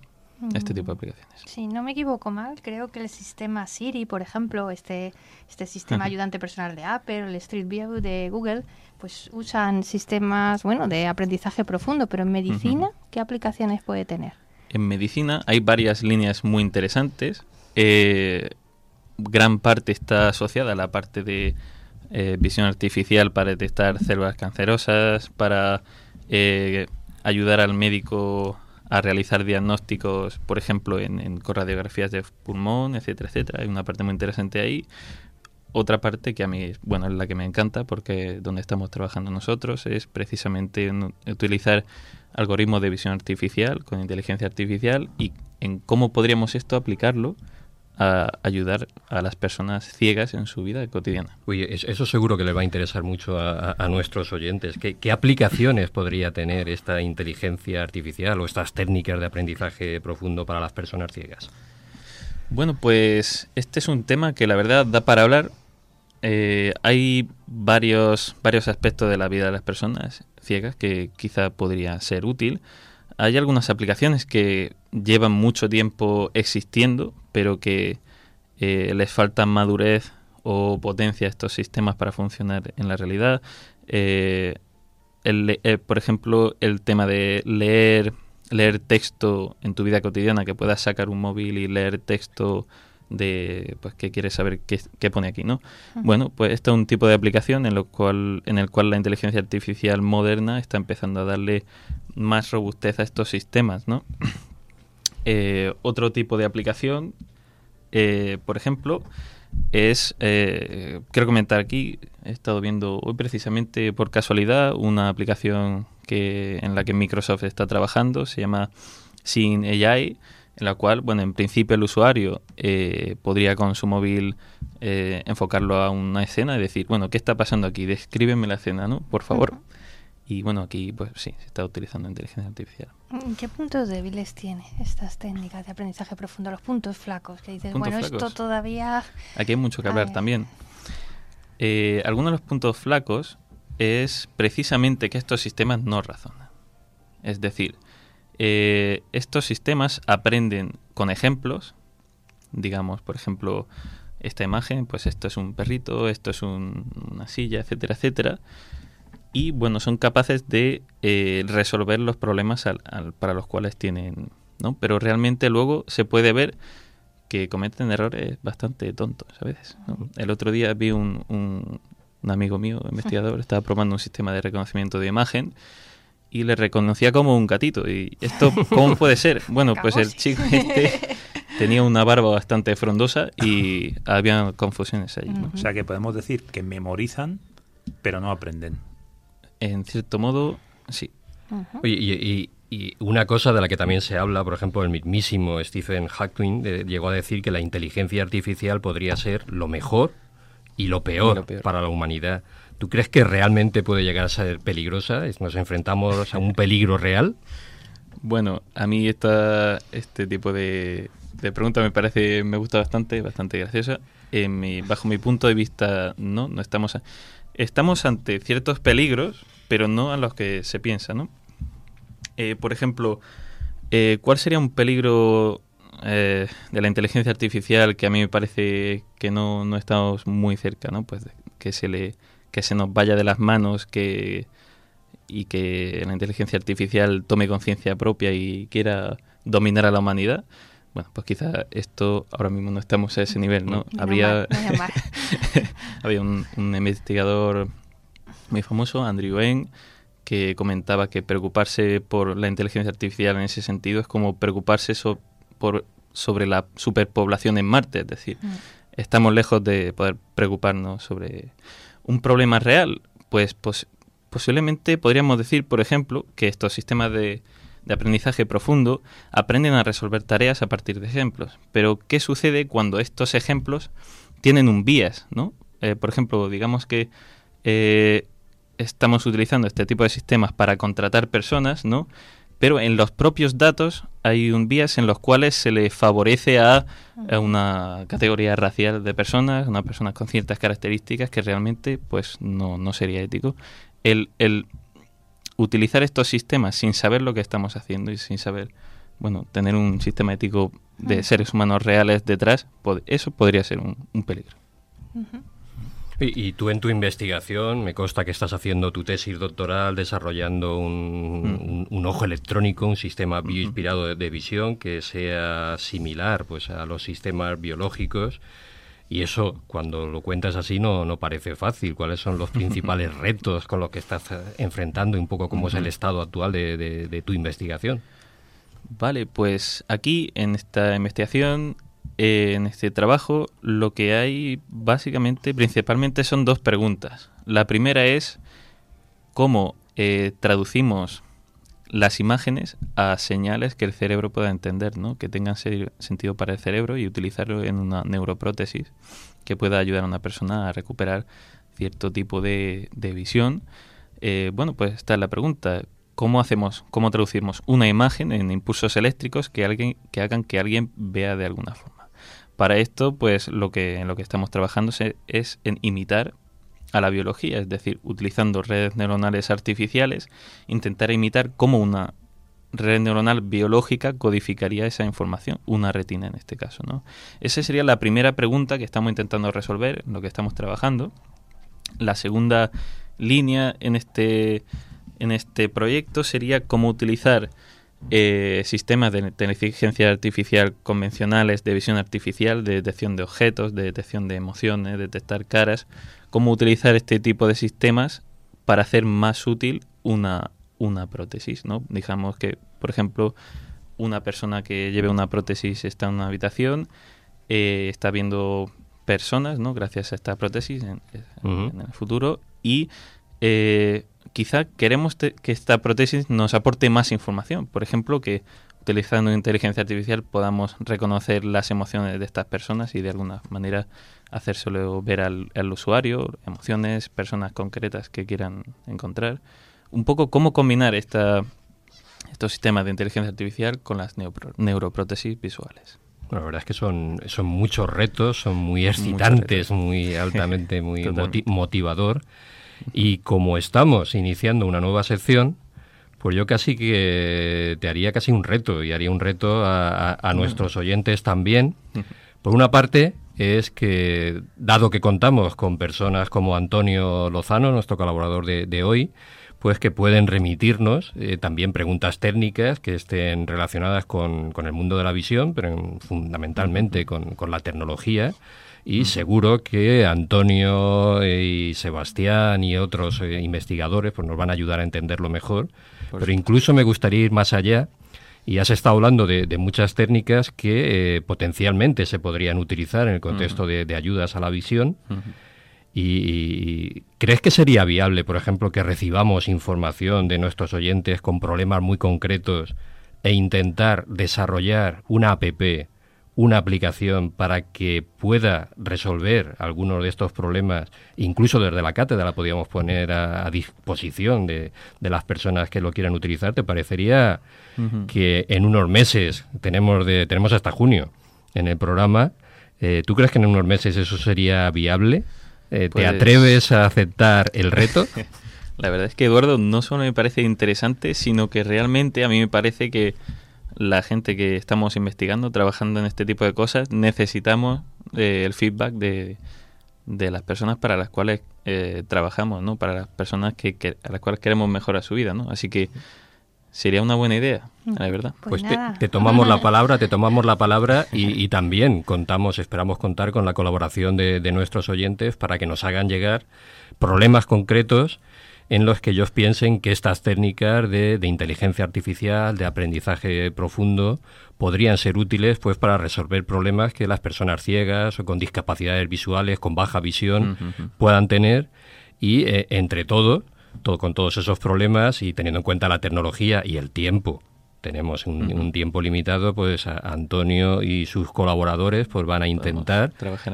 Este tipo de aplicaciones. Si no me equivoco mal, creo que el sistema Siri, por ejemplo, este, este sistema ayudante personal de Apple, el Street View de Google, pues usan sistemas, bueno, de aprendizaje profundo, pero en medicina, ¿qué aplicaciones puede tener? En medicina hay varias líneas muy interesantes. Eh, gran parte está asociada a la parte de eh, visión artificial para detectar células cancerosas, para eh, ayudar al médico a realizar diagnósticos, por ejemplo, en, en radiografías de pulmón, etcétera, etcétera. Hay una parte muy interesante ahí. Otra parte que a mí, bueno, es la que me encanta porque donde estamos trabajando nosotros es precisamente en utilizar algoritmos de visión artificial con inteligencia artificial y en cómo podríamos esto aplicarlo a ayudar a las personas ciegas en su vida cotidiana. Oye, eso seguro que le va a interesar mucho a, nuestros oyentes. ¿Qué, aplicaciones podría tener esta inteligencia artificial o estas técnicas de aprendizaje profundo para las personas ciegas? Bueno, pues este es un tema que la verdad da para hablar. Eh, hay varios, varios aspectos de la vida de las personas ciegas que quizá podría ser útil. Hay algunas aplicaciones que llevan mucho tiempo existiendo, pero que eh, les falta madurez o potencia a estos sistemas para funcionar en la realidad. Eh, eh, por ejemplo, el tema de leer, leer texto en tu vida cotidiana, que puedas sacar un móvil y leer texto de pues que quieres saber qué, pone aquí, ¿no? Bueno, pues esto es un tipo de aplicación en lo cual en el cual la inteligencia artificial moderna está empezando a darle más robustez a estos sistemas, ¿no? Eh, otro tipo de aplicación, eh, por ejemplo, es, eh, quiero comentar aquí, he estado viendo hoy precisamente por casualidad una aplicación que en la que Microsoft está trabajando, se llama Sin AI, en la cual, bueno, en principio el usuario podría con su móvil enfocarlo a una escena y decir, bueno, ¿qué está pasando aquí? Descríbeme la escena, ¿no? Por favor. Y bueno, aquí pues sí, se está utilizando inteligencia artificial. ¿Qué puntos débiles tiene estas técnicas de aprendizaje profundo? Los puntos flacos, que dices, bueno, esto todavía... Aquí hay mucho que hablar también. Eh, algunos de los puntos flacos es precisamente que estos sistemas no razonan. Es decir, eh, estos sistemas aprenden con ejemplos, digamos, por ejemplo, esta imagen, pues esto es un perrito, esto es una silla, etcétera, etcétera y bueno, son capaces de eh, resolver los problemas para los cuales tienen, ¿no? Pero realmente luego se puede ver que cometen errores bastante tontos a veces. El otro día vi un, un, amigo mío, investigador, estaba probando un sistema de reconocimiento de imagen y le reconocía como un gatito. ¿Y esto cómo puede ser? Bueno, pues el chico este tenía una barba bastante frondosa y había confusiones ahí. O sea que podemos decir que memorizan, pero no aprenden en cierto modo, sí. y, una cosa de la que también se habla, por ejemplo, el mismísimo Stephen Hawking llegó a decir que la inteligencia artificial podría ser lo mejor y lo peor, para la humanidad. ¿Tú crees que realmente puede llegar a ser peligrosa? ¿Nos enfrentamos a un peligro real? Bueno, a mí esta, este tipo de, de pregunta me parece, me gusta bastante, bastante graciosa. bajo mi punto de vista, no, no estamos, estamos ante ciertos peligros, pero no a los que se piensa, ¿no? Eh, por ejemplo, eh, ¿cuál sería un peligro eh, de la inteligencia artificial que a mí me parece que no, no estamos muy cerca, ¿no? Pues que se le que se nos vaya de las manos, que y que la inteligencia artificial tome conciencia propia y quiera dominar a la humanidad. Bueno, pues quizá esto ahora mismo no estamos a ese nivel, ¿no? Habría había un, investigador muy famoso, Andrew Ng, que comentaba que preocuparse por la inteligencia artificial en ese sentido es como preocuparse por, sobre la superpoblación en Marte, es decir, mm. estamos lejos de poder preocuparnos sobre un problema real, pues, pues posiblemente podríamos decir, por ejemplo, que estos sistemas de, aprendizaje profundo aprenden a resolver tareas a partir de ejemplos. Pero, ¿qué sucede cuando estos ejemplos tienen un bias? ¿no? Eh, por ejemplo, digamos que eh, estamos utilizando este tipo de sistemas para contratar personas, ¿no? pero en los propios datos hay un bias en los cuales se le favorece a, una categoría racial de personas, una persona con ciertas características que realmente pues no, no sería ético. El, el, utilizar estos sistemas sin saber lo que estamos haciendo y sin saber, bueno, tener un sistema ético de seres humanos reales detrás, eso podría ser un, peligro. Y, tú en tu investigación, me consta que estás haciendo tu tesis doctoral desarrollando un, mm. ojo electrónico, un sistema bioinspirado de, visión que sea similar pues, a los sistemas biológicos. Y eso, cuando lo cuentas así, no, no parece fácil. ¿Cuáles son los principales retos con los que estás eh, enfrentando y un poco cómo es el estado actual de tu investigación? Vale, pues aquí en esta investigación eh, en este trabajo lo que hay básicamente, principalmente son dos preguntas. La primera es cómo eh, traducimos las imágenes a señales que el cerebro pueda entender, ¿no? que tengan sentido para el cerebro y utilizarlo en una neuroprótesis que pueda ayudar a una persona a recuperar cierto tipo de, visión. Eh, bueno, pues esta es la pregunta. ¿Cómo hacemos, cómo traducimos una imagen en impulsos eléctricos que, alguien, que hagan que alguien vea de alguna forma? Para esto, pues lo que, en lo que estamos trabajando es en imitar a la biología, es decir, utilizando redes neuronales artificiales, intentar imitar cómo una red neuronal biológica codificaría esa información, una retina en este caso, ¿no? Esa sería la primera pregunta que estamos intentando resolver, en lo que estamos trabajando. La segunda línea en este en este proyecto sería cómo utilizar eh, sistemas de inteligencia artificial convencionales de visión artificial, de detección de objetos, de detección de emociones, detectar caras, cómo utilizar este tipo de sistemas para hacer más útil una, una prótesis, ¿no? Digamos que, por ejemplo, una persona que lleve una prótesis está en una habitación, eh, está viendo personas, ¿no? Gracias a esta prótesis en, el futuro y eh, quizá queremos que esta prótesis nos aporte más información. Por ejemplo, que utilizando inteligencia artificial podamos reconocer las emociones de estas personas y de alguna manera hacérselo ver al, usuario, emociones, personas concretas que quieran encontrar. Un poco cómo combinar esta, estos sistemas de inteligencia artificial con las neuroprótesis visuales. la verdad es que son, son muchos retos, son muy excitantes, muy altamente, muy motivador. Y como estamos iniciando una nueva sección, pues yo casi que te haría casi un reto y haría un reto a, nuestros oyentes también. Por una parte, es que, dado que contamos con personas como Antonio Lozano, nuestro colaborador de, hoy, pues que pueden remitirnos eh, también preguntas técnicas que estén relacionadas con, con, el mundo de la visión, pero fundamentalmente con, con la tecnología y seguro que Antonio y Sebastián y otros eh, investigadores pues nos van a ayudar a entenderlo mejor. Pero incluso me gustaría ir más allá. Y has estado hablando de, muchas técnicas que eh, potencialmente se podrían utilizar en el contexto de, ayudas a la visión. y, crees que sería viable, por ejemplo, que recibamos información de nuestros oyentes con problemas muy concretos e intentar desarrollar una APP una aplicación para que pueda resolver algunos de estos problemas, incluso desde la cátedra la podríamos poner a, disposición de, las personas que lo quieran utilizar, ¿te parecería que en unos meses, tenemos, de, tenemos hasta junio, en el programa. Eh, ¿Tú crees que en unos meses eso sería viable? ¿Te Pues- atreves a aceptar el reto? La verdad es que Eduardo no solo me parece interesante, sino que realmente a mí me parece que la gente que estamos investigando, trabajando en este tipo de cosas, necesitamos eh, el feedback de, de las personas para las cuales eh, trabajamos, ¿no? Para las personas que, que- a las cuales queremos mejorar su vida, ¿no? Así que sería una buena idea, la verdad. Pues, Pues te, te tomamos la palabra, te tomamos la palabra y, y también contamos, esperamos contar con la colaboración de, de nuestros oyentes para que nos hagan llegar problemas concretos en los que ellos piensen que estas técnicas de, de inteligencia artificial, de aprendizaje profundo, podrían ser útiles pues para resolver problemas que las personas ciegas o con discapacidades visuales, con baja visión, puedan tener. Y eh, entre todos, todo, con todos esos problemas y teniendo en cuenta la tecnología y el tiempo, tenemos un, un tiempo limitado, pues a- Antonio y sus colaboradores pues van a intentar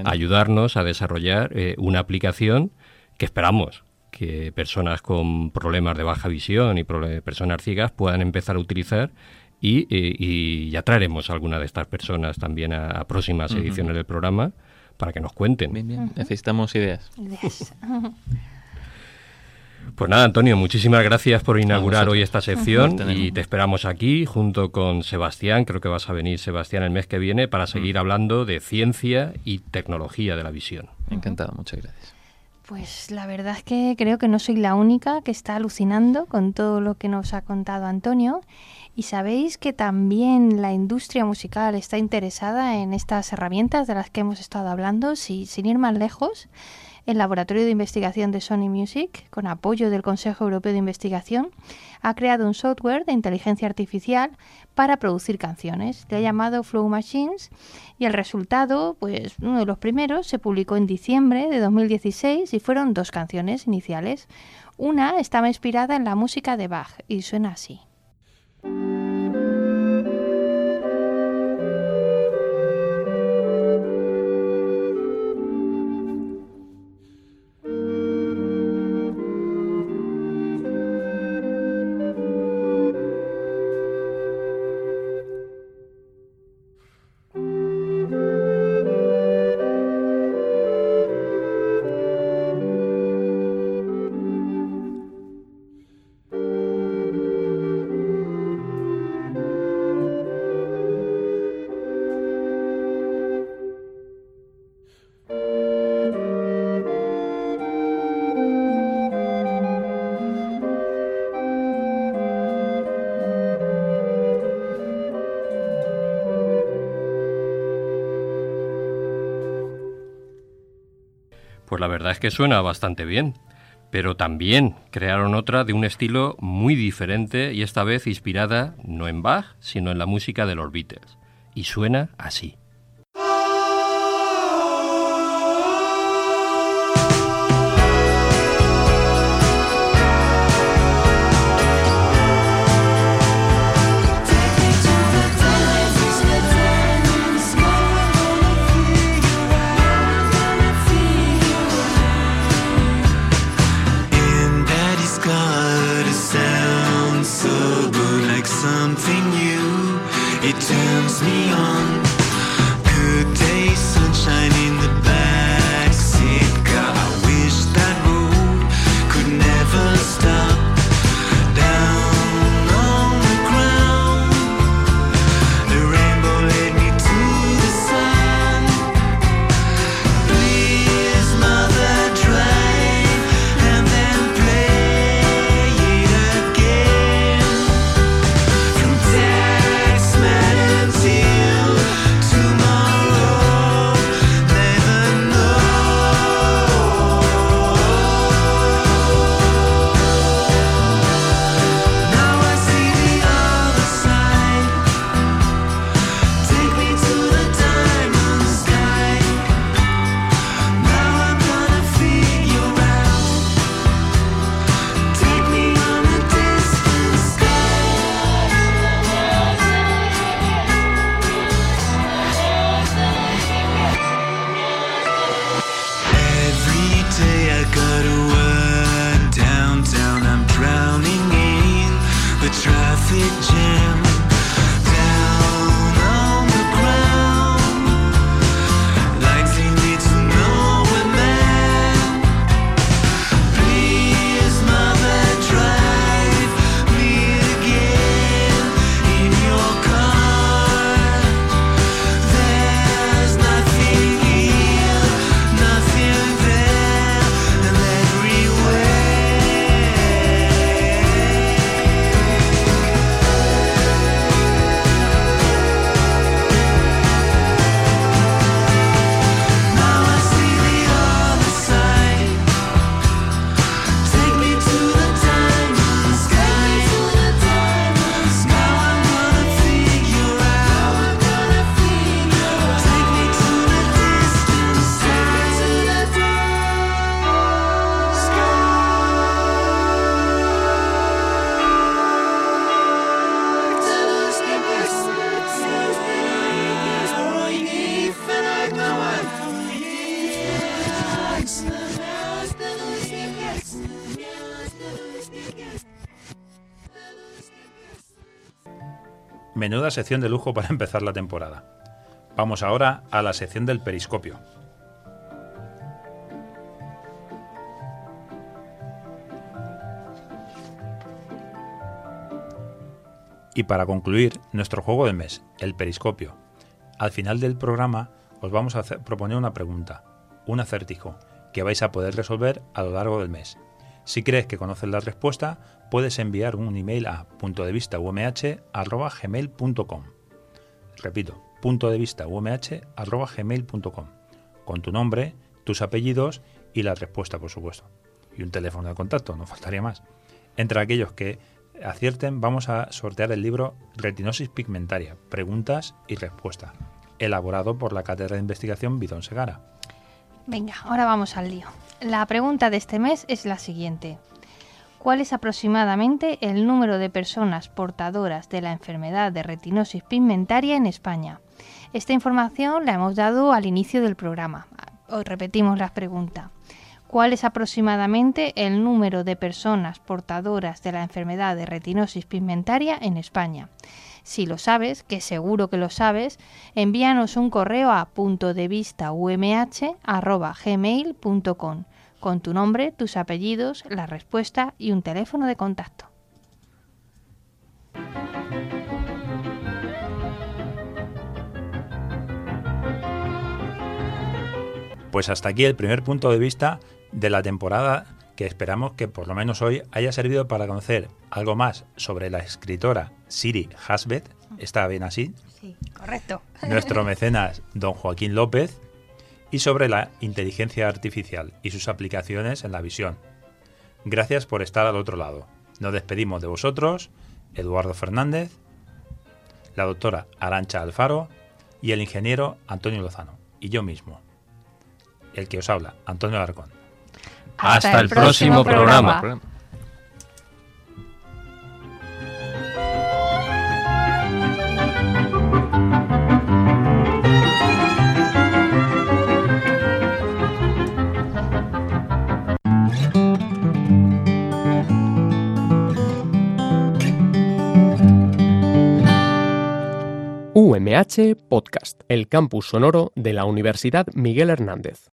ayudarnos a desarrollar eh, una aplicación que esperamos que personas con problemas de baja visión y personas ciegas puedan empezar a utilizar y, eh, y ya traeremos a alguna de estas personas también a, a próximas ediciones del programa para que nos cuenten. Bien, bien. Necesitamos ideas. Ideas. Pues nada, Antonio, muchísimas gracias por inaugurar hoy esta sección y te esperamos aquí junto con Sebastián, creo que vas a venir Sebastián el mes que viene para seguir hablando de ciencia y tecnología de la visión. Encantado, muchas gracias. Pues la verdad es que creo que no soy la única que está alucinando con todo lo que nos ha contado Antonio. Y sabéis que también la industria musical está interesada en estas herramientas de las que hemos estado hablando. Si, sin ir más lejos, el Laboratorio de Investigación de Sony Music, con apoyo del Consejo Europeo de Investigación, ha creado un software de inteligencia artificial para producir canciones. Le ha llamado Flow Machines y el resultado, pues uno de los primeros, se publicó en diciembre de 2016 y fueron dos canciones iniciales. Una estaba inspirada en la música de Bach y suena así. La verdad es que suena bastante bien, pero también crearon otra de un estilo muy diferente y esta vez inspirada no en Bach, sino en la música de los Beatles. Y suena así. Sección de lujo para empezar la temporada. Vamos ahora a la sección del periscopio. Y para concluir, nuestro juego del mes, el periscopio. Al final del programa os vamos a proponer una pregunta, un acertijo, que vais a poder resolver a lo largo del mes. Si crees que conoces la respuesta, puedes enviar un email a punto de vista gmail.com. Repito, punto de vista gmail.com. Con tu nombre, tus apellidos y la respuesta, por supuesto. Y un teléfono de contacto, no faltaría más. Entre aquellos que acierten, vamos a sortear el libro Retinosis pigmentaria, preguntas y respuestas, elaborado por la Cátedra de Investigación Bidón Segara. Venga, ahora vamos al lío. La pregunta de este mes es la siguiente. ¿Cuál es aproximadamente el número de personas portadoras de la enfermedad de retinosis pigmentaria en España? Esta información la hemos dado al inicio del programa. Os repetimos la pregunta. ¿Cuál es aproximadamente el número de personas portadoras de la enfermedad de retinosis pigmentaria en España? Si lo sabes, que seguro que lo sabes, envíanos un correo a punto de con tu nombre, tus apellidos, la respuesta y un teléfono de contacto. Pues hasta aquí el primer punto de vista de la temporada que esperamos que por lo menos hoy haya servido para conocer algo más sobre la escritora Siri Hasbet, está bien así, Sí, correcto. nuestro mecenas don Joaquín López, y sobre la inteligencia artificial y sus aplicaciones en la visión. Gracias por estar al otro lado. Nos despedimos de vosotros, Eduardo Fernández, la doctora Arancha Alfaro y el ingeniero Antonio Lozano, y yo mismo, el que os habla, Antonio Alarcón. Hasta, el próximo programa. UMH Podcast, el campus sonoro de la Universidad Miguel Hernández.